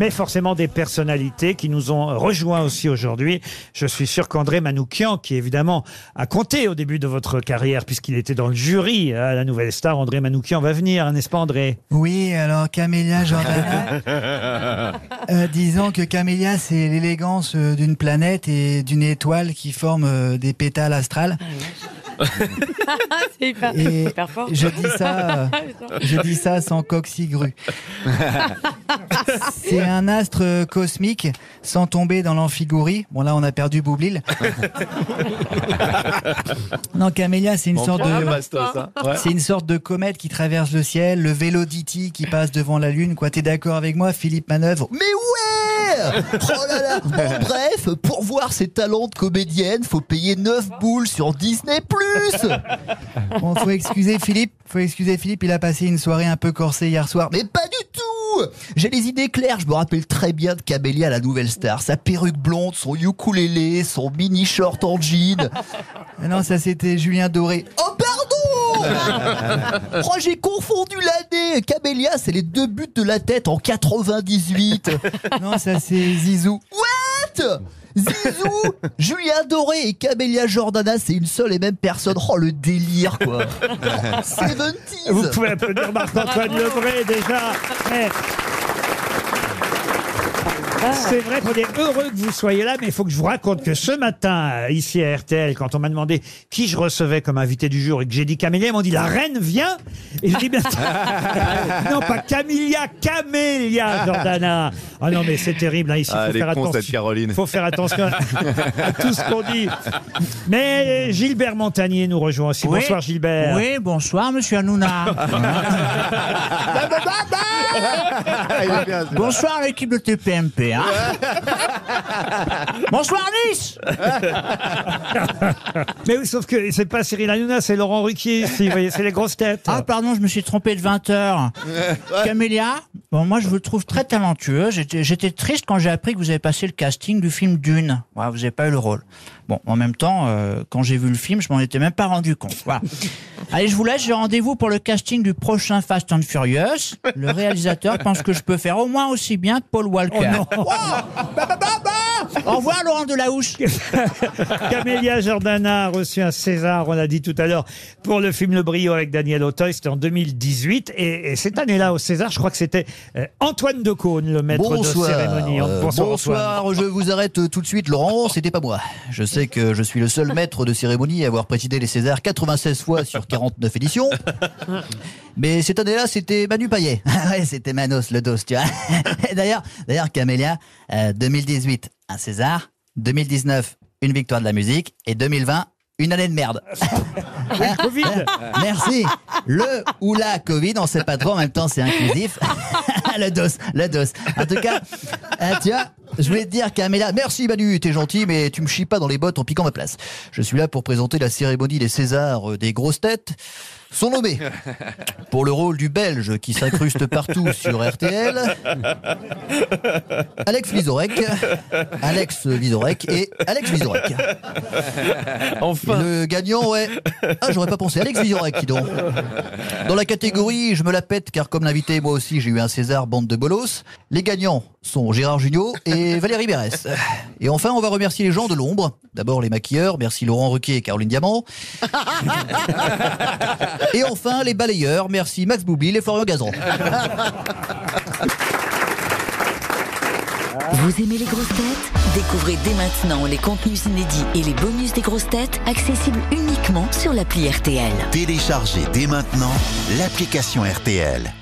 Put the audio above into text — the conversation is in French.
mais forcément des personnalités qui nous ont rejoints aussi aujourd'hui. Je suis sûr qu'André Manoukian, qui évidemment a compté au début de votre carrière, puisqu'il était dans le jury à la Nouvelle Star, André Manoukian va venir, n'est-ce pas André? Oui, alors Camélia Jordana, euh, disons que Camélia, c'est l'élégance euh, d'une planète et d'une étoile qui forment euh, des pétales astrales. c'est hyper, Et hyper fort. je dis ça, euh, je dis ça sans coxigru. C'est un astre cosmique sans tomber dans l'amphigourie. Bon là, on a perdu Boublil. Non, Camélia, c'est une Bon, sorte de, bastos, hein. Ouais. c'est une sorte de comète qui traverse le ciel, le vélo d'Iti qui passe devant la lune. Quoi, t'es d'accord avec moi, Philippe Manœuvre? Mais ouais Oh là là Bon, bref, pour voir ses talents de comédienne, faut payer 9 boules sur Disney+. Bon, faut excuser Philippe. Faut excuser Philippe. Il a passé une soirée un peu corsée hier soir. Mais pas du tout J'ai les idées claires, je me rappelle très bien de Camélia, la nouvelle star. Sa perruque blonde, son ukulélé, son mini short en jean. Ah Non, ça c'était Julien Doré. Oh pardon Oh j'ai confondu l'année Camélia, c'est les deux buts de la tête en 98 Non, ça c'est Zizou. Zizou, Julien Doré et Camélia Jordana, c'est une seule et même personne. Oh le délire quoi. Vous 70s. pouvez applaudir Marc-Antoine Lebré déjà. C'est vrai qu'on est heureux que vous soyez là, mais il faut que je vous raconte que ce matin, euh, ici à RTL, quand on m'a demandé qui je recevais comme invité du jour et que j'ai dit Camélia, ils m'ont dit la reine vient. Et je dis bien non pas Camélia, Camélia Jordana. Ah non mais c'est terrible hein, ici. Ah, faut faire con, attention. cette Caroline. Faut faire attention à tout ce qu'on dit. Mais Gilbert Montagnier nous rejoint aussi. Oui. Bonsoir Gilbert. Oui, bonsoir, monsieur Hanouna. bonsoir, l'équipe de TPMP. hein. bonsoir, Nice. Mais oui, sauf que c'est pas Cyril Hanouna, c'est Laurent Ruquier ici, vous voyez, c'est les grosses têtes. Ah, pardon, je me suis trompé de 20 heures. Camélia, bon, moi, je vous trouve très talentueux. J'étais triste quand j'ai appris que vous avez passé le casting du film Dune. Ouais, vous n'avez pas eu le rôle. Bon, en même temps, euh, quand j'ai vu le film, je m'en étais même pas rendu compte. Voilà. Allez, je vous laisse. J'ai rendez-vous pour le casting du prochain Fast and Furious. Le réalisateur pense que je peux faire au moins aussi bien que Paul Walker. Oh bah, bah, bah Au revoir, Laurent Delahousse. Camélia Jordana a reçu un César, on l'a dit tout à l'heure, pour le film Le Brio avec Daniel Auteuil, c'était en 2018. Et, et cette année-là, au César, je crois que c'était euh, Antoine Decaune, le maître Bonsoir. de cérémonie. Euh, Bonsoir, bonsoir, Antoine. je vous arrête euh, tout de suite, Laurent, c'était pas moi. Je sais que je suis le seul maître de cérémonie à avoir présidé les Césars 96 fois sur 49 éditions. Mais cette année-là, c'était Manu Payet. Ouais, c'était Manos, le dos, tu vois. Et D'ailleurs, d'ailleurs, Camélia, euh, 2018, un César. 2019, une victoire de la musique. Et 2020, une année de merde. Covid. Merci. Le ou la Covid, on sait pas trop, en même temps c'est inclusif. le dos, le dos. En tout cas, euh, tu vois, je voulais te dire Camélia, merci Manu, t'es gentil, mais tu me chies pas dans les bottes en piquant ma place. Je suis là pour présenter la cérémonie des Césars euh, des grosses têtes. Sont nommés pour le rôle du Belge qui s'incruste partout sur RTL. Alex Vizorek, Alex Vizorek et Alex Vizorek. Enfin. Le gagnant, ouais. Ah, j'aurais pas pensé. Alex Vizorek, qui donc. Dans la catégorie, je me la pète car comme l'invité, moi aussi, j'ai eu un César bande de bolos. Les gagnants sont Gérard Jugnot et Valérie Berès. Et enfin, on va remercier les gens de l'ombre. D'abord les maquilleurs, merci Laurent Ruquier et Caroline Diamant. Et enfin, les balayeurs, merci Max Boublil et Florian Gazan. Vous aimez les grosses têtes? Découvrez dès maintenant les contenus inédits et les bonus des grosses têtes accessibles uniquement sur l'appli RTL. Téléchargez dès maintenant l'application RTL.